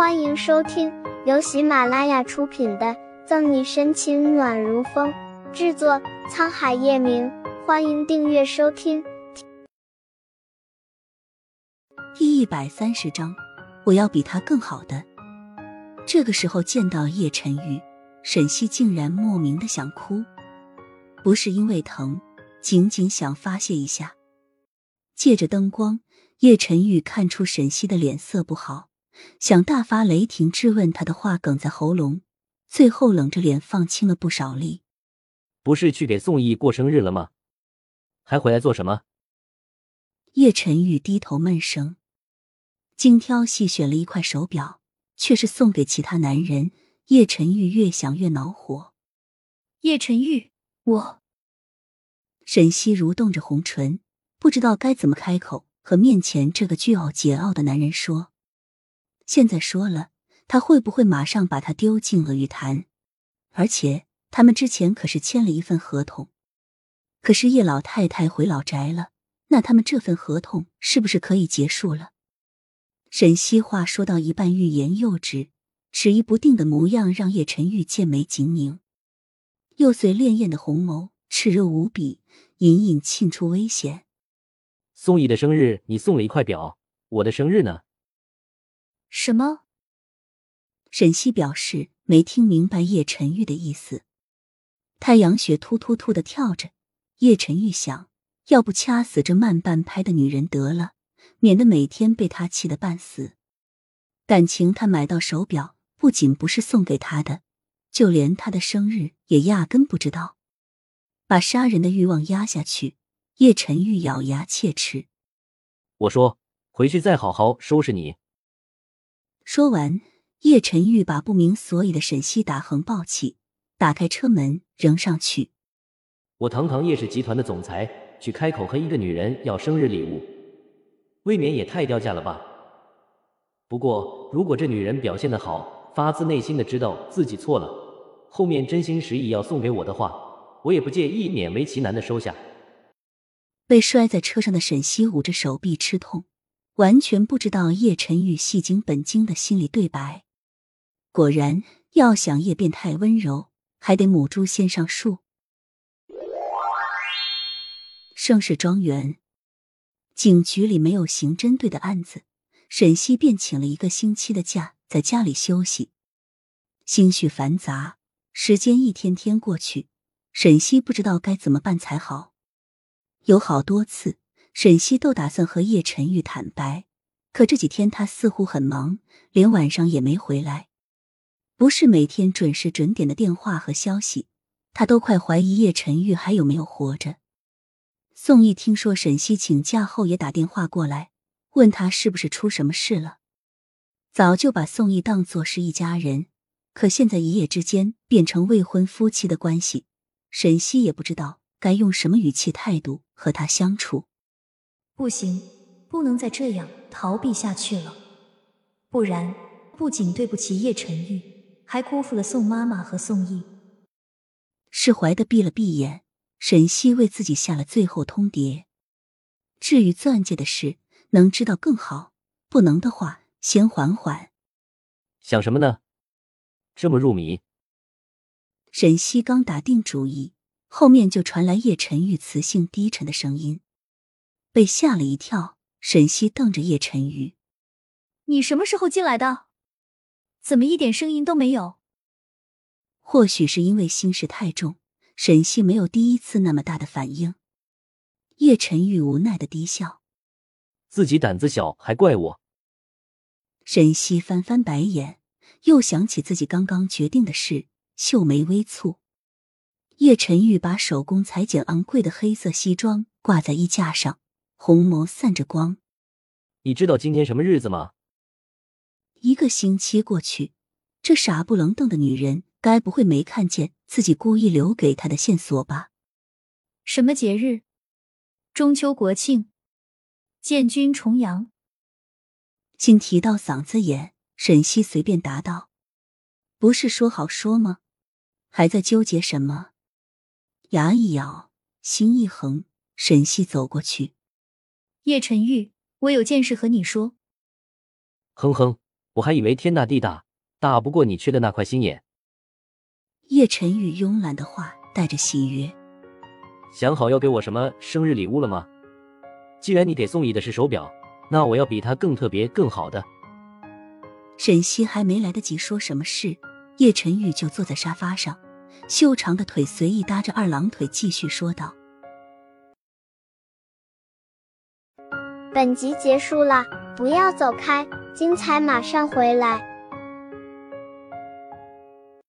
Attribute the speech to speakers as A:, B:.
A: 欢迎收听由喜马拉雅出品的《赠你深情暖如风》，制作沧海夜明。欢迎订阅收听。
B: 第一百三十章，我要比他更好的。这个时候见到叶晨玉，沈西竟然莫名的想哭，不是因为疼，仅仅想发泄一下。借着灯光，叶晨玉看出沈西的脸色不好。想大发雷霆质问他的话哽在喉咙，最后冷着脸放轻了不少力。
C: 不是去给宋毅过生日了吗？还回来做什么？
B: 叶晨玉低头闷声，精挑细选了一块手表，却是送给其他男人。叶晨玉越想越恼火。
D: 叶晨玉，我……
B: 沈西如动着红唇，不知道该怎么开口和面前这个倨傲桀骜的男人说。现在说了，他会不会马上把他丢进了玉潭？而且他们之前可是签了一份合同。可是叶老太太回老宅了，那他们这份合同是不是可以结束了？沈西话说到一半，欲言又止，迟疑不定的模样让叶晨玉剑眉紧拧，又随潋滟的红眸炽热无比，隐隐沁出危险。
C: 宋毅的生日你送了一块表，我的生日呢？
D: 什么？
B: 沈西表示没听明白叶晨玉的意思。太阳穴突突突的跳着，叶晨玉想，要不掐死这慢半拍的女人得了，免得每天被她气得半死。感情他买到手表，不仅不是送给他的，就连他的生日也压根不知道。把杀人的欲望压下去，叶晨玉咬牙切齿：“
C: 我说，回去再好好收拾你。”
B: 说完，叶晨玉把不明所以的沈西打横抱起，打开车门扔上去。
C: 我堂堂叶氏集团的总裁，去开口和一个女人要生日礼物，未免也太掉价了吧？不过，如果这女人表现的好，发自内心的知道自己错了，后面真心实意要送给我的话，我也不介意勉为其难的收下。
B: 被摔在车上的沈西捂着手臂吃痛。完全不知道叶晨玉戏精本精的心理对白。果然，要想叶变态温柔，还得母猪先上树。盛世庄园警局里没有刑侦队的案子，沈西便请了一个星期的假，在家里休息。心绪繁杂，时间一天天过去，沈西不知道该怎么办才好。有好多次。沈西都打算和叶晨玉坦白，可这几天他似乎很忙，连晚上也没回来。不是每天准时准点的电话和消息，他都快怀疑叶晨玉还有没有活着。宋毅听说沈西请假后，也打电话过来，问他是不是出什么事了。早就把宋毅当作是一家人，可现在一夜之间变成未婚夫妻的关系，沈西也不知道该用什么语气态度和他相处。
D: 不行，不能再这样逃避下去了，不然不仅对不起叶晨玉，还辜负了宋妈妈和宋毅。
B: 释怀的闭了闭眼，沈西为自己下了最后通牒。至于钻戒的事，能知道更好；不能的话，先缓缓。
C: 想什么呢？这么入迷。
B: 沈西刚打定主意，后面就传来叶晨玉磁性低沉的声音。被吓了一跳，沈西瞪着叶晨玉：“
D: 你什么时候进来的？怎么一点声音都没有？”
B: 或许是因为心事太重，沈西没有第一次那么大的反应。叶晨玉无奈的低笑：“
C: 自己胆子小，还怪我。”
B: 沈西翻翻白眼，又想起自己刚刚决定的事，秀眉微蹙。叶晨玉把手工裁剪昂贵的黑色西装挂在衣架上。红眸散着光，
C: 你知道今天什么日子吗？
B: 一个星期过去，这傻不愣登的女人该不会没看见自己故意留给她的线索吧？
D: 什么节日？中秋、国庆、建军、重阳。
B: 竟提到嗓子眼，沈西随便答道：“不是说好说吗？还在纠结什么？”牙一咬，心一横，沈西走过去。
D: 叶晨玉，我有件事和你说。
C: 哼哼，我还以为天大地大，大不过你缺的那块心眼。
B: 叶晨玉慵懒的话带着喜悦。
C: 想好要给我什么生日礼物了吗？既然你给宋毅的是手表，那我要比他更特别、更好的。
B: 沈西还没来得及说什么事，叶晨玉就坐在沙发上，修长的腿随意搭着二郎腿，继续说道：“
A: 本集结束了，不要走开，精彩马上回来。”